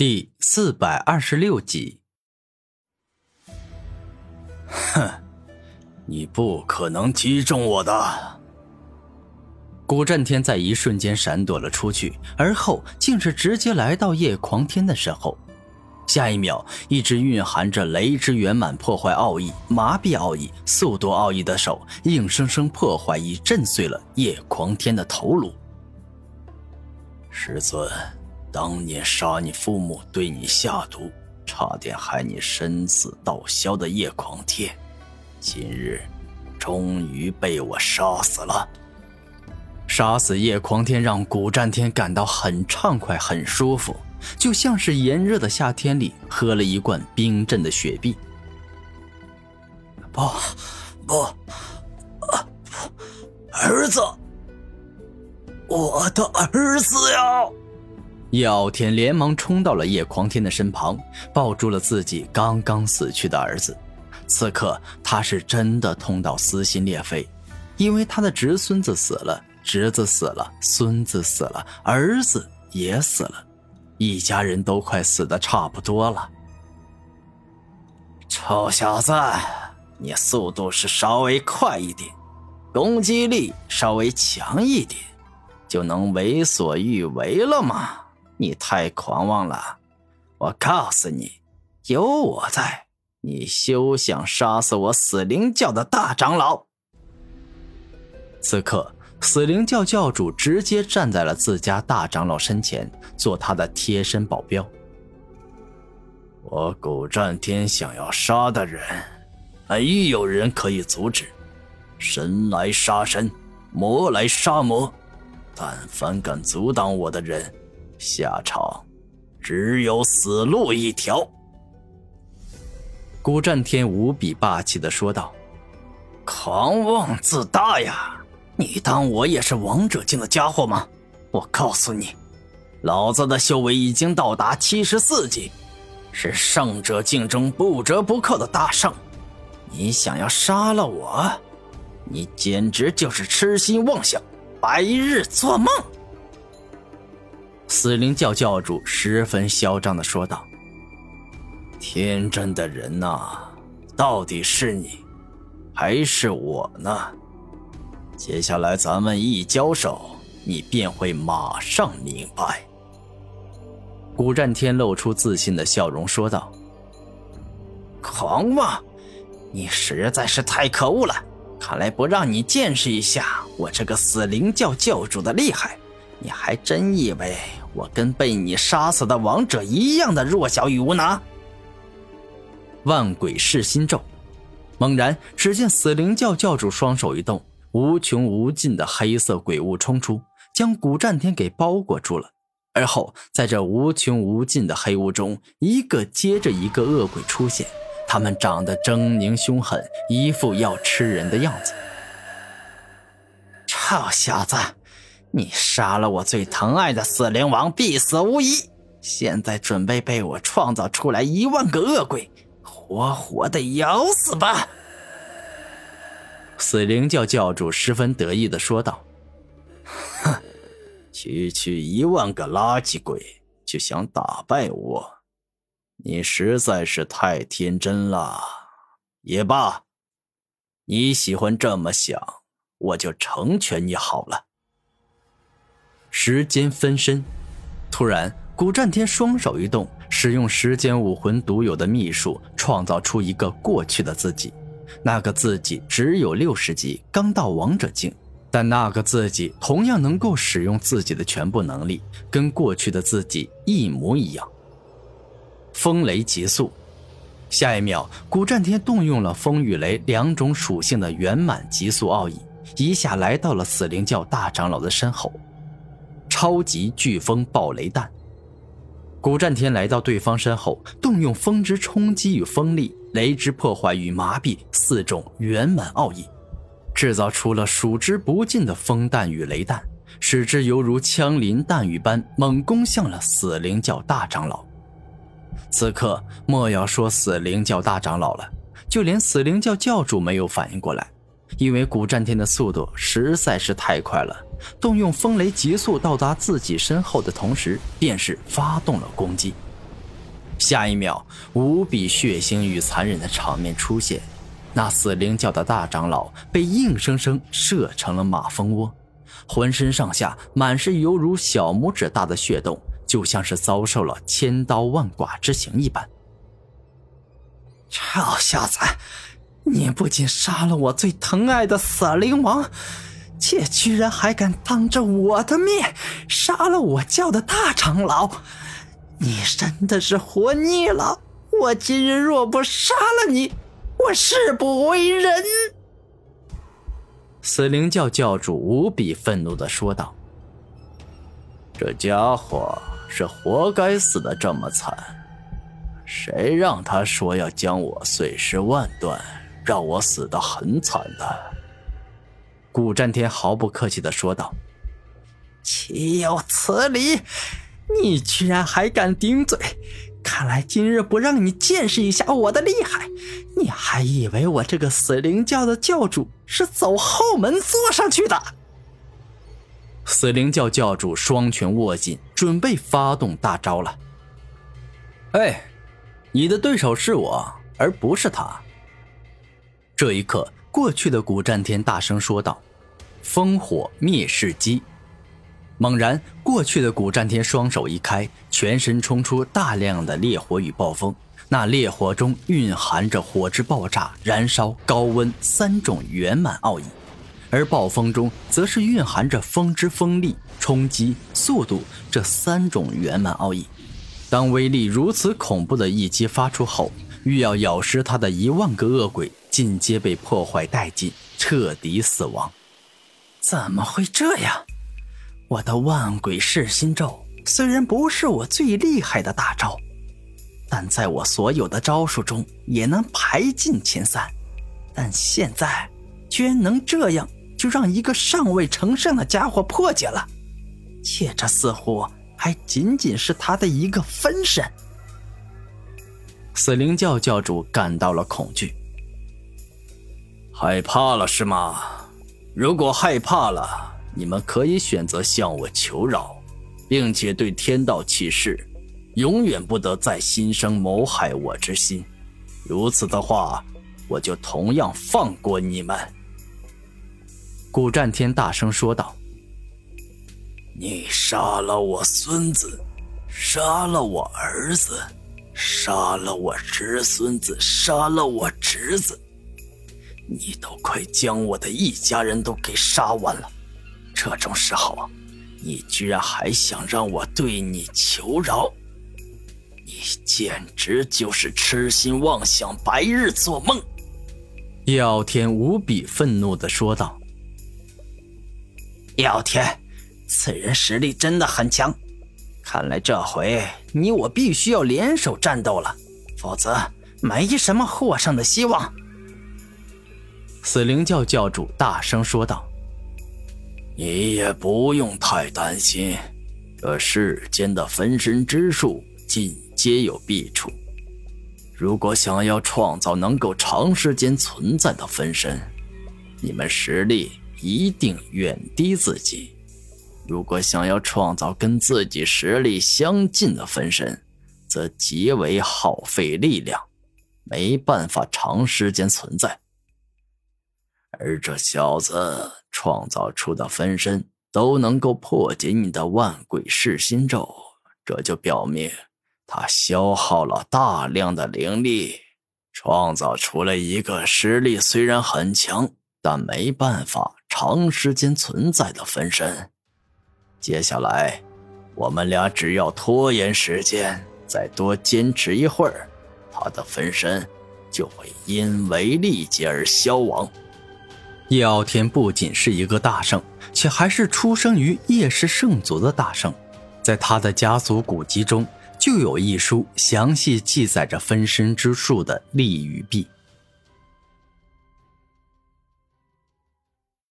第四百二十六集。哼，你不可能击中我的！古震天在一瞬间闪躲了出去，而后竟是直接来到叶狂天的身后。下一秒，一只蕴含着雷之圆满破坏奥义、麻痹奥义、速度奥义的手，硬生生破坏已震碎了叶狂天的头颅。师尊。当年杀你父母、对你下毒、差点害你生死道消的叶狂天，今日终于被我杀死了。杀死叶狂天让古战天感到很畅快、很舒服，就像是炎热的夏天里喝了一罐冰镇的雪碧。不，不，儿子，我的儿子呀！叶傲天连忙冲到了叶狂天的身旁，抱住了自己刚刚死去的儿子。此刻他是真的痛到撕心裂肺，因为他的侄孙子死了，侄子死了，孙子死了，儿子也死了，一家人都快死的差不多了。臭小子，你速度是稍微快一点，攻击力稍微强一点，就能为所欲为了吗？你太狂妄了！我告诉你，有我在，你休想杀死我死灵教的大长老。此刻，死灵教教主直接站在了自家大长老身前，做他的贴身保镖。我古战天想要杀的人，没有人可以阻止。神来杀神，魔来杀魔，但凡敢阻挡我的人。下场只有死路一条。古战天无比霸气的说道：“狂妄自大呀！你当我也是王者境的家伙吗？我告诉你，老子的修为已经到达七十四级，是圣者境中不折不扣的大圣。你想要杀了我，你简直就是痴心妄想，白日做梦。”死灵教教主十分嚣张的说道：“天真的人呐，到底是你，还是我呢？接下来咱们一交手，你便会马上明白。”古战天露出自信的笑容说道：“狂妄，你实在是太可恶了！看来不让你见识一下我这个死灵教教主的厉害，你还真以为……”我跟被你杀死的王者一样的弱小与无能。万鬼噬心咒，猛然，只见死灵教教主双手一动，无穷无尽的黑色鬼雾冲出，将古战天给包裹住了。而后，在这无穷无尽的黑雾中，一个接着一个恶鬼出现，他们长得狰狞凶狠，一副要吃人的样子。臭小子！你杀了我最疼爱的死灵王，必死无疑。现在准备被我创造出来一万个恶鬼，活活的咬死吧！死灵教教主十分得意的说道：“哼，区区一万个垃圾鬼就想打败我，你实在是太天真了。也罢，你喜欢这么想，我就成全你好了。”时间分身，突然，古战天双手一动，使用时间武魂独有的秘术，创造出一个过去的自己。那个自己只有六十级，刚到王者境，但那个自己同样能够使用自己的全部能力，跟过去的自己一模一样。风雷极速，下一秒，古战天动用了风与雷两种属性的圆满极速奥义，一下来到了死灵教大长老的身后。超级飓风暴雷弹，古战天来到对方身后，动用风之冲击与风力、雷之破坏与麻痹四种圆满奥义，制造出了数之不尽的风弹与雷弹，使之犹如枪林弹雨般猛攻向了死灵教大长老。此刻莫要说死灵教大长老了，就连死灵教教主没有反应过来，因为古战天的速度实在是太快了。动用风雷急速到达自己身后的同时，便是发动了攻击。下一秒，无比血腥与残忍的场面出现。那死灵教的大长老被硬生生射成了马蜂窝，浑身上下满是犹如小拇指大的血洞，就像是遭受了千刀万剐之刑一般。臭小子，你不仅杀了我最疼爱的死灵王，且居然还敢当着我的面杀了我教的大长老！你真的是活腻了！我今日若不杀了你，我誓不为人！死灵教教主无比愤怒的说道：“这家伙是活该死的这么惨，谁让他说要将我碎尸万段，让我死得很惨的？”古战天毫不客气的说道：“岂有此理！”你居然还敢顶嘴！看来今日不让你见识一下我的厉害，你还以为我这个死灵教的教主是走后门坐上去的？死灵教教主双拳握紧，准备发动大招了。哎，你的对手是我，而不是他。这一刻，过去的古战天大声说道：“烽火灭世机。”猛然，过去的古战天双手一开，全身冲出大量的烈火与暴风。那烈火中蕴含着火之爆炸、燃烧、高温三种圆满奥义，而暴风中则是蕴含着风之锋利、冲击、速度这三种圆满奥义。当威力如此恐怖的一击发出后，欲要咬食他的一万个恶鬼尽皆被破坏殆尽，彻底死亡。怎么会这样？我的万鬼噬心咒虽然不是我最厉害的大招，但在我所有的招数中也能排进前三。但现在居然能这样就让一个尚未成圣的家伙破解了，且这似乎还仅仅是他的一个分身。死灵教教主感到了恐惧，害怕了是吗？如果害怕了。你们可以选择向我求饶，并且对天道起誓，永远不得再心生谋害我之心。如此的话，我就同样放过你们。”古战天大声说道。“你杀了我孙子，杀了我儿子，杀了我侄孙子，杀了我侄子，你都快将我的一家人都给杀完了。”这种时候，你居然还想让我对你求饶？你简直就是痴心妄想、白日做梦！叶傲天无比愤怒的说道：“叶傲天，此人实力真的很强，看来这回你我必须要联手战斗了，否则没什么获胜的希望。”死灵教教主大声说道。你也不用太担心，这世间的分身之术尽皆有弊处。如果想要创造能够长时间存在的分身，你们实力一定远低自己；如果想要创造跟自己实力相近的分身，则极为耗费力量，没办法长时间存在。而这小子。创造出的分身都能够破解你的万鬼噬心咒，这就表明他消耗了大量的灵力，创造出了一个实力虽然很强，但没办法长时间存在的分身。接下来，我们俩只要拖延时间，再多坚持一会儿，他的分身就会因为力竭而消亡。叶傲天不仅是一个大圣，且还是出生于叶氏圣族的大圣。在他的家族古籍中，就有一书详细记载着分身之术的利与弊。